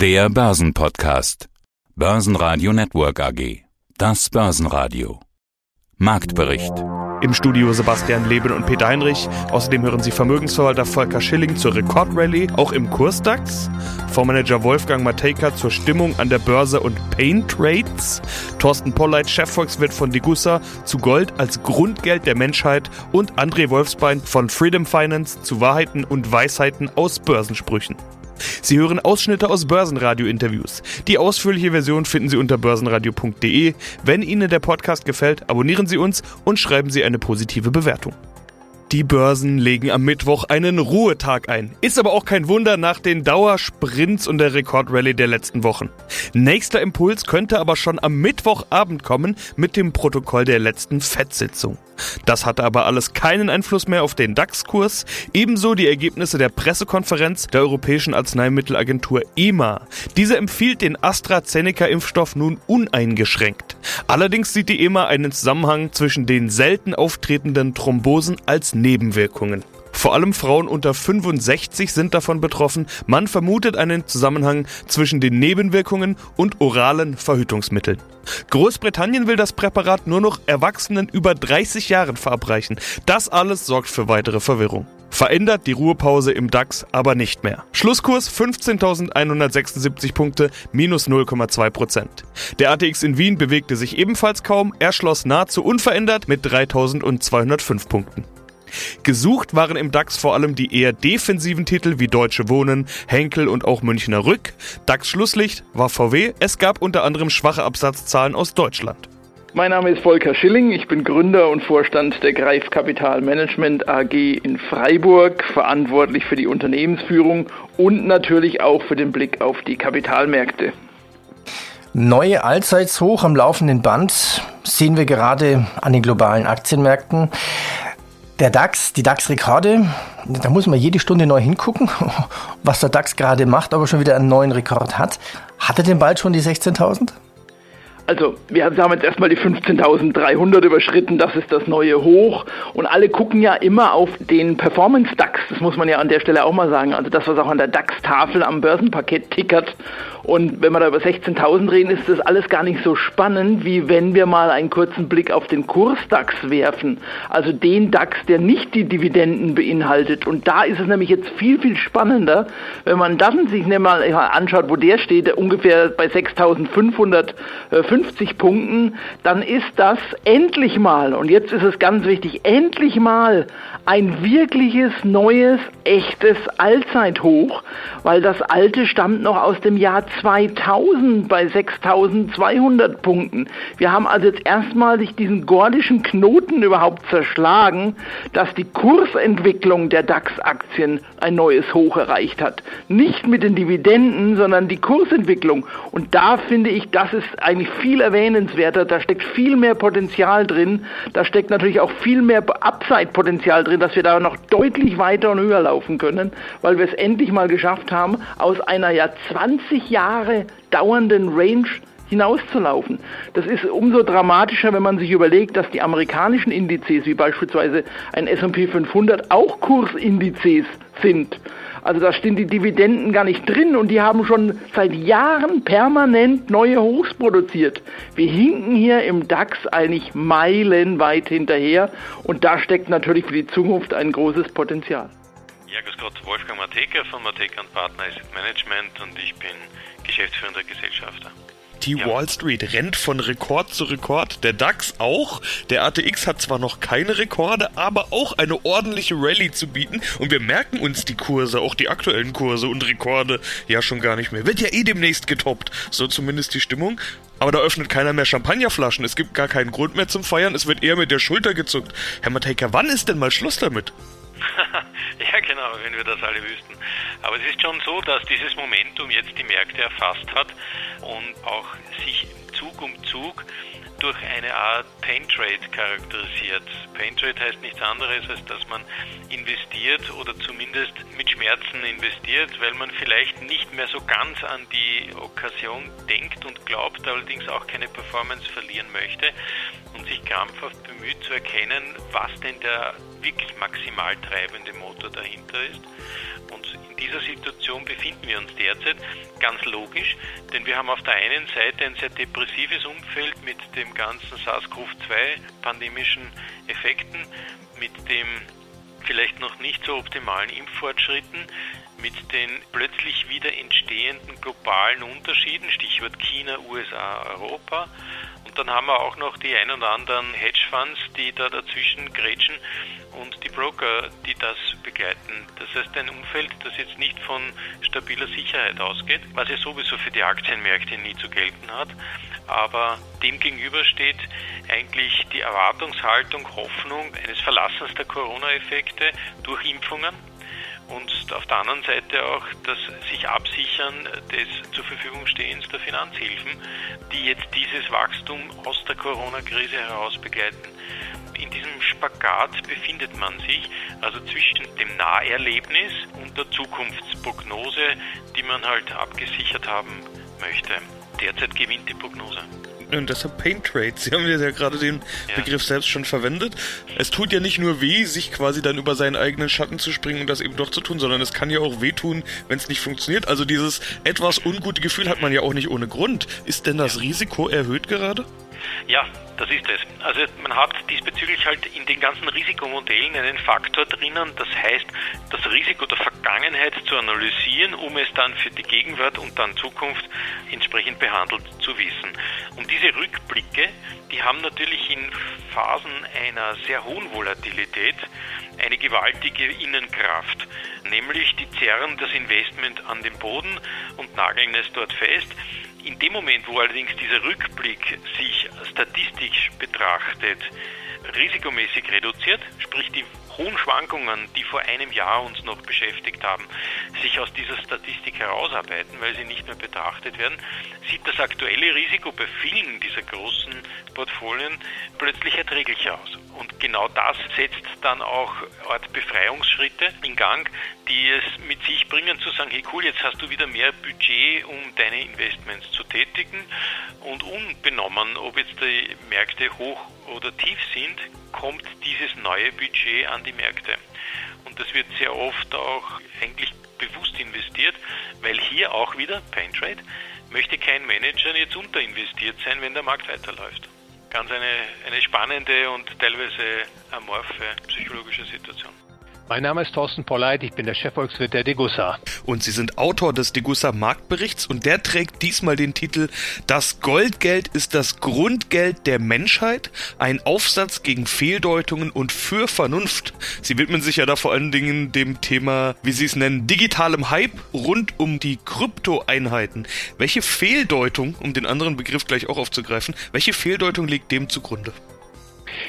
Der Börsenpodcast. Börsenradio Network AG. Das Börsenradio. Marktbericht. Im Studio Sebastian Leben und Peter Heinrich. Außerdem hören Sie Vermögensverwalter Volker Schilling zur Rekordrallye, auch im Kursdax. Fondsmanager Wolfgang Matejka zur Stimmung an der Börse und Paint Rates. Thorsten Polleit, Chefvolkswirt von Degussa, zu Gold als Grundgeld der Menschheit. Und André Wolfsbein von Freedom Finance zu Wahrheiten und Weisheiten aus Börsensprüchen. Sie hören Ausschnitte aus Börsenradio-Interviews. Die ausführliche Version finden Sie unter börsenradio.de. Wenn Ihnen der Podcast gefällt, abonnieren Sie uns und schreiben Sie eine positive Bewertung. Die Börsen legen am Mittwoch einen Ruhetag ein. Ist aber auch kein Wunder nach den Dauersprints und der Rekordrallye der letzten Wochen. Nächster Impuls könnte aber schon am Mittwochabend kommen mit dem Protokoll der letzten FED-Sitzung. Das hatte aber alles keinen Einfluss mehr auf den DAX-Kurs, ebenso die Ergebnisse der Pressekonferenz der Europäischen Arzneimittelagentur EMA. Diese empfiehlt den AstraZeneca-Impfstoff nun uneingeschränkt. Allerdings sieht die EMA einen Zusammenhang zwischen den selten auftretenden Thrombosen als Nebenwirkungen. Vor allem Frauen unter 65 sind davon betroffen. Man vermutet einen Zusammenhang zwischen den Nebenwirkungen und oralen Verhütungsmitteln. Großbritannien will das Präparat nur noch Erwachsenen über 30 Jahren verabreichen. Das alles sorgt für weitere Verwirrung. Verändert die Ruhepause im DAX aber nicht mehr. Schlusskurs 15.176 Punkte, minus 0,2 Prozent. Der ATX in Wien bewegte sich ebenfalls kaum, er schloss nahezu unverändert mit 3.205 Punkten. Gesucht waren im DAX vor allem die eher defensiven Titel wie Deutsche Wohnen, Henkel und auch Münchner Rück. DAX Schlusslicht war VW. Es gab unter anderem schwache Absatzzahlen aus Deutschland. Mein Name ist Volker Schilling, ich bin Gründer und Vorstand der Greif Kapital Management AG in Freiburg, verantwortlich für die Unternehmensführung und natürlich auch für den Blick auf die Kapitalmärkte. Neue Allzeitshoch am laufenden Band sehen wir gerade an den globalen Aktienmärkten. Der DAX, die DAX-Rekorde, da muss man jede Stunde neu hingucken, was der DAX gerade macht, ob er schon wieder einen neuen Rekord hat. Hat er denn bald schon die 16.000? Also, wir haben jetzt erstmal die 15.300 überschritten, das ist das neue Hoch. Und alle gucken ja immer auf den Performance DAX, das muss man ja an der Stelle auch mal sagen. Also das, was auch an der DAX-Tafel am Börsenpaket tickert. Und wenn wir da über 16.000 reden, ist das alles gar nicht so spannend, wie wenn wir mal einen kurzen Blick auf den Kurs-DAX werfen. Also den DAX, der nicht die Dividenden beinhaltet. Und da ist es nämlich jetzt viel, viel spannender, wenn man dann sich mal anschaut, wo der steht, ungefähr bei 6.550 Punkten, dann ist das endlich mal, und jetzt ist es ganz wichtig, endlich mal ein wirkliches, neues, echtes Allzeithoch, weil das alte stammt noch aus dem Jahr 2000 bei 6200 Punkten. Wir haben also jetzt erstmalig diesen gordischen Knoten überhaupt zerschlagen, dass die Kursentwicklung der DAX-Aktien ein neues Hoch erreicht hat. Nicht mit den Dividenden, sondern die Kursentwicklung. Und da finde ich, das ist eigentlich viel erwähnenswerter. Da steckt viel mehr Potenzial drin. Da steckt natürlich auch viel mehr Upside-Potenzial drin, dass wir da noch deutlich weiter und höher laufen können, weil wir es endlich mal geschafft haben, aus einer ja 20 Jahre dauernden Range hinauszulaufen. Das ist umso dramatischer, wenn man sich überlegt, dass die amerikanischen Indizes, wie beispielsweise ein S&P 500, auch Kursindizes sind. Also da stehen die Dividenden gar nicht drin und die haben schon seit Jahren permanent neue Hochs produziert. Wir hinken hier im DAX eigentlich meilenweit hinterher und da steckt natürlich für die Zukunft ein großes Potenzial. Ja, grüß Gott, Wolfgang Mateka von Mateka Partner Asset Management und ich bin geschäftsführender Gesellschafter. Die ja. Wall Street rennt von Rekord zu Rekord, der DAX auch. Der ATX hat zwar noch keine Rekorde, aber auch eine ordentliche Rallye zu bieten und wir merken uns die Kurse, auch die aktuellen Kurse und Rekorde ja schon gar nicht mehr. Wird ja eh demnächst getoppt, so zumindest die Stimmung. Aber da öffnet keiner mehr Champagnerflaschen, es gibt gar keinen Grund mehr zum Feiern, es wird eher mit der Schulter gezuckt. Herr Matejka, wann ist denn mal Schluss damit? ja, genau, wenn wir das alle wüssten. Aber es ist schon so, dass dieses Momentum jetzt die Märkte erfasst hat und auch sich Zug um Zug durch eine Art Pain Trade charakterisiert. Pain Trade heißt nichts anderes, als dass man investiert oder zumindest mit Schmerzen investiert, weil man vielleicht nicht mehr so ganz an die Okkasion denkt und glaubt, allerdings auch keine Performance verlieren möchte und sich krampfhaft bemüht zu erkennen, was denn der wirklich maximal treibende Motor dahinter ist. Und in dieser Situation befinden wir uns derzeit ganz logisch, denn wir haben auf der einen Seite ein sehr depressives Umfeld mit dem ganzen SARS-CoV-2 pandemischen Effekten, mit dem vielleicht noch nicht so optimalen Impffortschritten, mit den plötzlich wieder entstehenden globalen Unterschieden, Stichwort China, USA, Europa. Dann haben wir auch noch die ein oder anderen Hedgefonds, die da dazwischen grätschen und die Broker, die das begleiten. Das heißt ein Umfeld, das jetzt nicht von stabiler Sicherheit ausgeht, was ja sowieso für die Aktienmärkte nie zu gelten hat. Aber dem gegenüber steht eigentlich die Erwartungshaltung, Hoffnung eines Verlassens der Corona-Effekte durch Impfungen und auf der anderen Seite auch das sich absichern des zur Verfügung stehens der Finanzhilfen, die jetzt dieses Wachstum aus der Corona-Krise heraus begleiten. In diesem Spagat befindet man sich, also zwischen dem Naherlebnis und der Zukunftsprognose, die man halt abgesichert haben möchte. Derzeit gewinnt die Prognose. Und deshalb Pain Trade. Sie haben ja gerade den ja. Begriff selbst schon verwendet. Es tut ja nicht nur weh, sich quasi dann über seinen eigenen Schatten zu springen und das eben doch zu tun, sondern es kann ja auch wehtun, wenn es nicht funktioniert. Also dieses etwas ungute Gefühl hat man ja auch nicht ohne Grund. Ist denn das Risiko erhöht gerade? Ja, das ist es. Also man hat diesbezüglich halt in den ganzen Risikomodellen einen Faktor drinnen, das heißt, das Risiko der Vergangenheit zu analysieren, um es dann für die Gegenwart und dann Zukunft entsprechend behandelt zu wissen. Und diese Rückblicke, die haben natürlich in Phasen einer sehr hohen Volatilität eine gewaltige Innenkraft, nämlich die zerren das Investment an den Boden und nageln es dort fest. In dem Moment, wo allerdings dieser Rückblick sich statistisch betrachtet risikomäßig reduziert, sprich die hohen Schwankungen, die vor einem Jahr uns noch beschäftigt haben, sich aus dieser Statistik herausarbeiten, weil sie nicht mehr betrachtet werden, sieht das aktuelle Risiko bei vielen dieser großen Portfolien plötzlich erträglicher aus. Und genau das setzt dann auch Art Befreiungsschritte in Gang, die es mit sich bringen zu sagen, hey cool, jetzt hast du wieder mehr Budget, um deine Investments zu tätigen und unbenommen, ob jetzt die Märkte hoch oder tief sind, kommt dieses neue Budget an die Märkte. Und das wird sehr oft auch eigentlich bewusst investiert, weil hier auch wieder, Pain Trade, möchte kein Manager jetzt unterinvestiert sein, wenn der Markt weiterläuft. Ganz eine, eine spannende und teilweise amorphe psychologische Situation. Mein Name ist Thorsten Polleit, ich bin der Chefvolkswirt der Degussa. Und Sie sind Autor des Degussa Marktberichts und der trägt diesmal den Titel Das Goldgeld ist das Grundgeld der Menschheit, ein Aufsatz gegen Fehldeutungen und für Vernunft. Sie widmen sich ja da vor allen Dingen dem Thema, wie Sie es nennen, digitalem Hype rund um die Kryptoeinheiten. Welche Fehldeutung, um den anderen Begriff gleich auch aufzugreifen, welche Fehldeutung liegt dem zugrunde?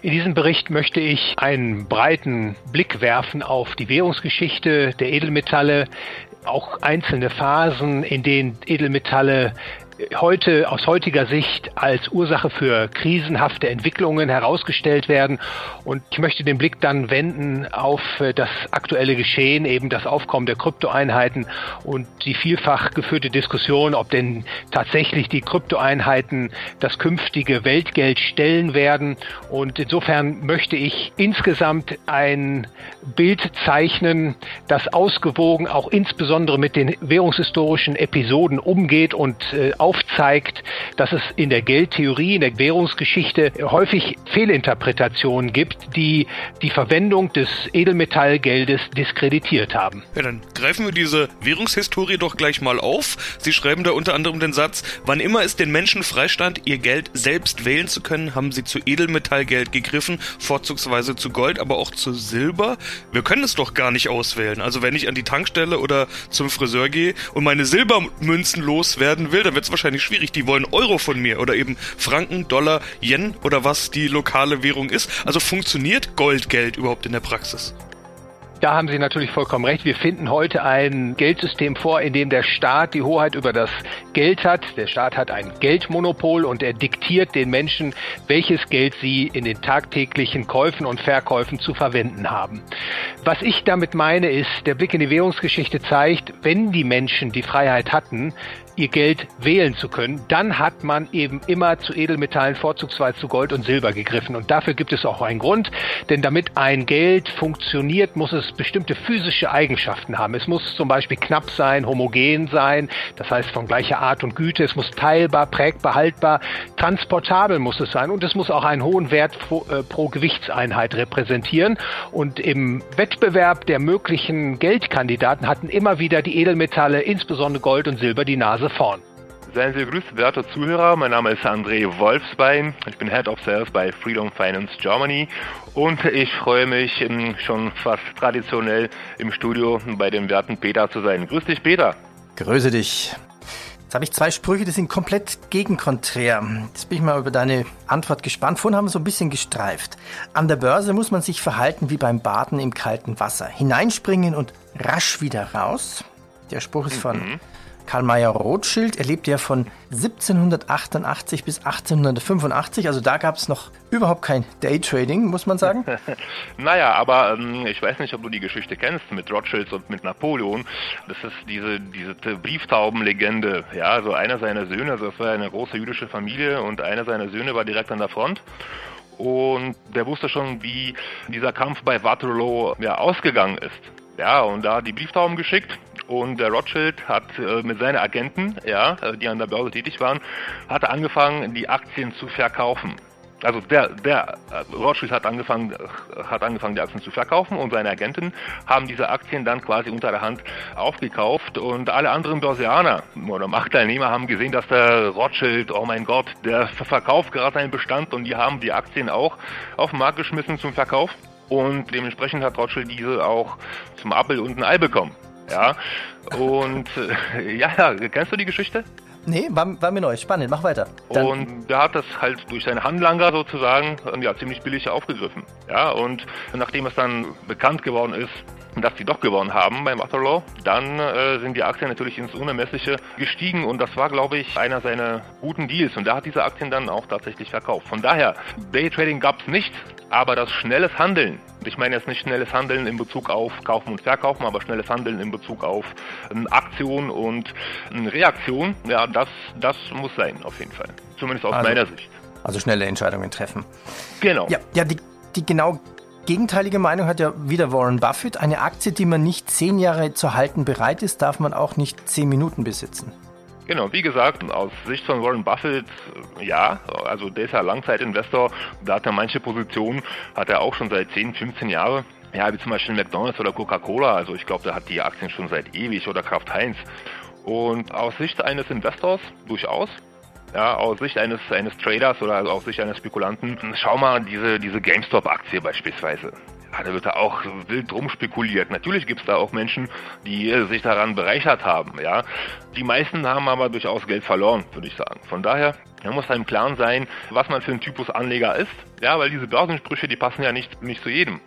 In diesem Bericht möchte ich einen breiten Blick werfen auf die Währungsgeschichte der Edelmetalle, auch einzelne Phasen, in denen Edelmetalle heute aus heutiger Sicht als Ursache für krisenhafte Entwicklungen herausgestellt werden. Und ich möchte den Blick dann wenden auf äh, das aktuelle Geschehen, eben das Aufkommen der Kryptoeinheiten und die vielfach geführte Diskussion, ob denn tatsächlich die Kryptoeinheiten das künftige Weltgeld stellen werden. Und insofern möchte ich insgesamt ein Bild zeichnen, das ausgewogen auch insbesondere mit den währungshistorischen Episoden umgeht und äh, aufzeigt, dass es in der Geldtheorie, in der Währungsgeschichte häufig Fehlinterpretationen gibt, die die Verwendung des Edelmetallgeldes diskreditiert haben. Ja, dann greifen wir diese Währungshistorie doch gleich mal auf. Sie schreiben da unter anderem den Satz, wann immer es den Menschen freistand, ihr Geld selbst wählen zu können, haben sie zu Edelmetallgeld gegriffen, vorzugsweise zu Gold, aber auch zu Silber. Wir können es doch gar nicht auswählen. Also wenn ich an die Tankstelle oder zum Friseur gehe und meine Silbermünzen loswerden will, dann wird es wahrscheinlich schwierig. Die wollen Euro von mir oder eben Franken, Dollar, Yen oder was die lokale Währung ist. Also funktioniert Goldgeld überhaupt in der Praxis? Da haben Sie natürlich vollkommen recht. Wir finden heute ein Geldsystem vor, in dem der Staat die Hoheit über das Geld hat. Der Staat hat ein Geldmonopol und er diktiert den Menschen, welches Geld sie in den tagtäglichen Käufen und Verkäufen zu verwenden haben. Was ich damit meine ist, der Blick in die Währungsgeschichte zeigt, wenn die Menschen die Freiheit hatten, ihr Geld wählen zu können, dann hat man eben immer zu Edelmetallen, vorzugsweise zu Gold und Silber gegriffen. Und dafür gibt es auch einen Grund, denn damit ein Geld funktioniert, muss es bestimmte physische Eigenschaften haben. Es muss zum Beispiel knapp sein, homogen sein, das heißt von gleicher Art und Güte, es muss teilbar, prägbar, haltbar, transportabel muss es sein und es muss auch einen hohen Wert pro, äh, pro Gewichtseinheit repräsentieren. Und im Wettbewerb der möglichen Geldkandidaten hatten immer wieder die Edelmetalle, insbesondere Gold und Silber, die Nase vorn. Seien Sie gegrüßt, werte Zuhörer. Mein Name ist André Wolfsbein. Ich bin Head of Sales bei Freedom Finance Germany und ich freue mich schon fast traditionell im Studio bei dem werten Peter zu sein. Grüß dich, Peter. Grüße dich. Jetzt habe ich zwei Sprüche, die sind komplett gegenkonträr. Jetzt bin ich mal über deine Antwort gespannt. Vorhin haben wir so ein bisschen gestreift. An der Börse muss man sich verhalten wie beim Baden im kalten Wasser. Hineinspringen und rasch wieder raus. Der Spruch ist von mhm. Karl Mayer Rothschild. Er lebte ja von 1788 bis 1885. Also da gab es noch überhaupt kein Daytrading, muss man sagen. naja, aber ähm, ich weiß nicht, ob du die Geschichte kennst mit Rothschilds und mit Napoleon. Das ist diese, diese Brieftaubenlegende. Ja, also einer seiner Söhne, also das war eine große jüdische Familie und einer seiner Söhne war direkt an der Front und der wusste schon, wie dieser Kampf bei Waterloo ja, ausgegangen ist. Ja, und da hat die Brieftauben geschickt und der Rothschild hat äh, mit seinen Agenten, ja, äh, die an der Börse tätig waren, hat angefangen, die Aktien zu verkaufen. Also der, der äh, Rothschild hat angefangen, äh, hat angefangen, die Aktien zu verkaufen und seine Agenten haben diese Aktien dann quasi unter der Hand aufgekauft und alle anderen Börsianer oder Marktteilnehmer haben gesehen, dass der Rothschild, oh mein Gott, der verkauft gerade seinen Bestand und die haben die Aktien auch auf den Markt geschmissen zum Verkauf und dementsprechend hat Rothschild diese auch zum Appel und ein Ei bekommen. Ja, und äh, ja, kennst du die Geschichte? Nee, war, war, mir neu. Spannend, mach weiter. Dann und der hat das halt durch seine Handlanger sozusagen ja, ziemlich billig aufgegriffen. Ja, und nachdem es dann bekannt geworden ist, dass sie doch gewonnen haben beim Waterloo, dann äh, sind die Aktien natürlich ins Unermessliche gestiegen und das war, glaube ich, einer seiner guten Deals und der hat diese Aktien dann auch tatsächlich verkauft. Von daher, Daytrading gab es nicht, aber das schnelles Handeln, ich meine jetzt nicht schnelles Handeln in Bezug auf Kaufen und Verkaufen, aber schnelles Handeln in Bezug auf ähm, Aktion und ähm, Reaktion, ja, das, das muss sein, auf jeden Fall. Zumindest aus also, meiner Sicht. Also schnelle Entscheidungen treffen. Genau. Ja, ja die, die genau gegenteilige Meinung hat ja wieder Warren Buffett. Eine Aktie, die man nicht zehn Jahre zu halten bereit ist, darf man auch nicht zehn Minuten besitzen. Genau, wie gesagt, aus Sicht von Warren Buffett, ja, also der ist ja Langzeitinvestor, da hat er manche Positionen, hat er auch schon seit 10, 15 Jahren. Ja, wie zum Beispiel McDonalds oder Coca-Cola, also ich glaube, der hat die Aktien schon seit ewig oder Kraft Heinz. Und aus Sicht eines Investors durchaus, ja, aus Sicht eines, eines Traders oder aus Sicht eines Spekulanten, schau mal diese, diese GameStop-Aktie beispielsweise. Ja, da wird da auch wild drum spekuliert. Natürlich gibt es da auch Menschen, die sich daran bereichert haben. Ja, die meisten haben aber durchaus Geld verloren, würde ich sagen. Von daher man muss einem Klaren sein, was man für ein Typus Anleger ist. Ja, weil diese Börsensprüche, die passen ja nicht, nicht zu jedem.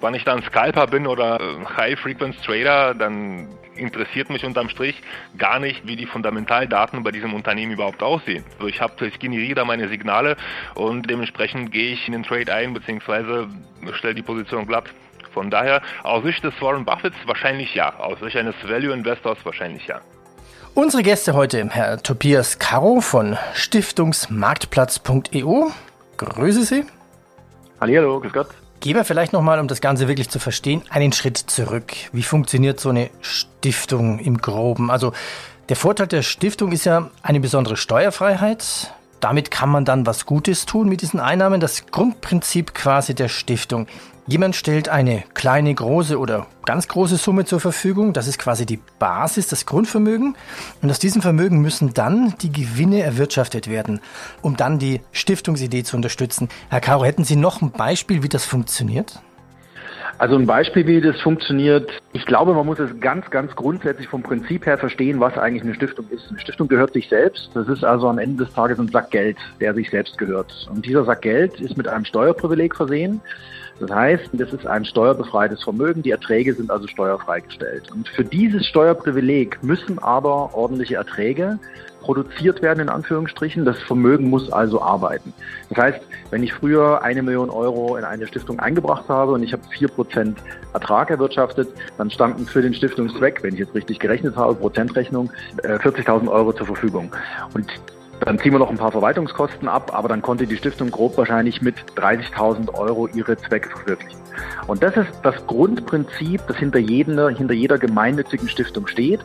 Wenn ich dann Scalper bin oder äh, High-Frequency Trader, dann interessiert mich unterm Strich gar nicht, wie die Fundamentaldaten bei diesem Unternehmen überhaupt aussehen. Also ich, hab, ich generiere da meine Signale und dementsprechend gehe ich in den Trade ein bzw. stelle die Position glatt. Von daher, aus Sicht des Warren Buffetts wahrscheinlich ja, aus Sicht eines Value Investors wahrscheinlich ja. Unsere Gäste heute, Herr Tobias Caro von Stiftungsmarktplatz.eu. Grüße Sie. Hallo, grüß Gott. Gehen wir vielleicht nochmal, um das Ganze wirklich zu verstehen, einen Schritt zurück. Wie funktioniert so eine Stiftung im Groben? Also der Vorteil der Stiftung ist ja eine besondere Steuerfreiheit. Damit kann man dann was Gutes tun mit diesen Einnahmen. Das Grundprinzip quasi der Stiftung. Jemand stellt eine kleine, große oder ganz große Summe zur Verfügung. Das ist quasi die Basis, das Grundvermögen. Und aus diesem Vermögen müssen dann die Gewinne erwirtschaftet werden, um dann die Stiftungsidee zu unterstützen. Herr Caro, hätten Sie noch ein Beispiel, wie das funktioniert? Also ein Beispiel, wie das funktioniert. Ich glaube, man muss es ganz, ganz grundsätzlich vom Prinzip her verstehen, was eigentlich eine Stiftung ist. Eine Stiftung gehört sich selbst. Das ist also am Ende des Tages ein Sack Geld, der sich selbst gehört. Und dieser Sack Geld ist mit einem Steuerprivileg versehen. Das heißt, das ist ein steuerbefreites Vermögen, die Erträge sind also steuerfrei gestellt. Und für dieses Steuerprivileg müssen aber ordentliche Erträge produziert werden, in Anführungsstrichen. Das Vermögen muss also arbeiten. Das heißt, wenn ich früher eine Million Euro in eine Stiftung eingebracht habe und ich habe vier Prozent Ertrag erwirtschaftet, dann standen für den Stiftungszweck, wenn ich jetzt richtig gerechnet habe, Prozentrechnung, 40.000 äh, Euro zur Verfügung. Und dann ziehen wir noch ein paar Verwaltungskosten ab, aber dann konnte die Stiftung grob wahrscheinlich mit 30.000 Euro ihre Zwecke verwirklichen. Und das ist das Grundprinzip, das hinter jeder, hinter jeder gemeinnützigen Stiftung steht.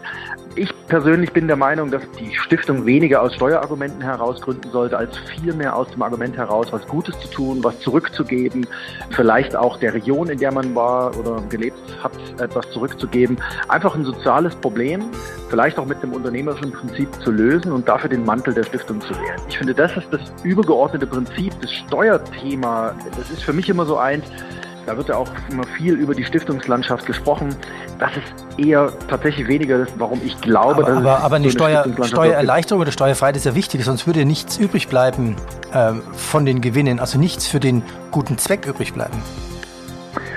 Ich persönlich bin der Meinung, dass die Stiftung weniger aus Steuerargumenten heraus gründen sollte, als vielmehr aus dem Argument heraus, was Gutes zu tun, was zurückzugeben, vielleicht auch der Region, in der man war oder gelebt hat, etwas zurückzugeben. Einfach ein soziales Problem, vielleicht auch mit dem unternehmerischen Prinzip zu lösen und dafür den Mantel der Stiftung zu wählen. Ich finde, das ist das übergeordnete Prinzip, das Steuerthema. Das ist für mich immer so eins, da wird ja auch immer viel über die Stiftungslandschaft gesprochen. Das ist eher tatsächlich weniger das, warum ich glaube, aber, dass aber, aber eine, so eine Steuer, Steuererleichterung oder Steuerfreiheit ist ja wichtig, sonst würde nichts übrig bleiben äh, von den Gewinnen, also nichts für den guten Zweck übrig bleiben.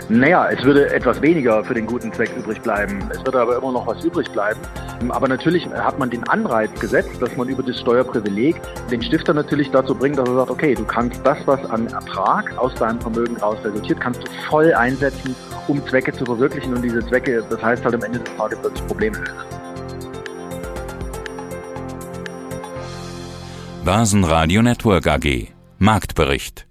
Naja, es würde etwas weniger für den guten Zweck übrig bleiben. Es würde aber immer noch was übrig bleiben. Aber natürlich hat man den Anreiz gesetzt, dass man über das Steuerprivileg den Stifter natürlich dazu bringt, dass er sagt, okay, du kannst das, was an Ertrag aus deinem Vermögen raus resultiert, kannst du voll einsetzen, um Zwecke zu verwirklichen. Und diese Zwecke, das heißt halt am Ende des Tages wirklich Probleme lösen. Basen Network AG Marktbericht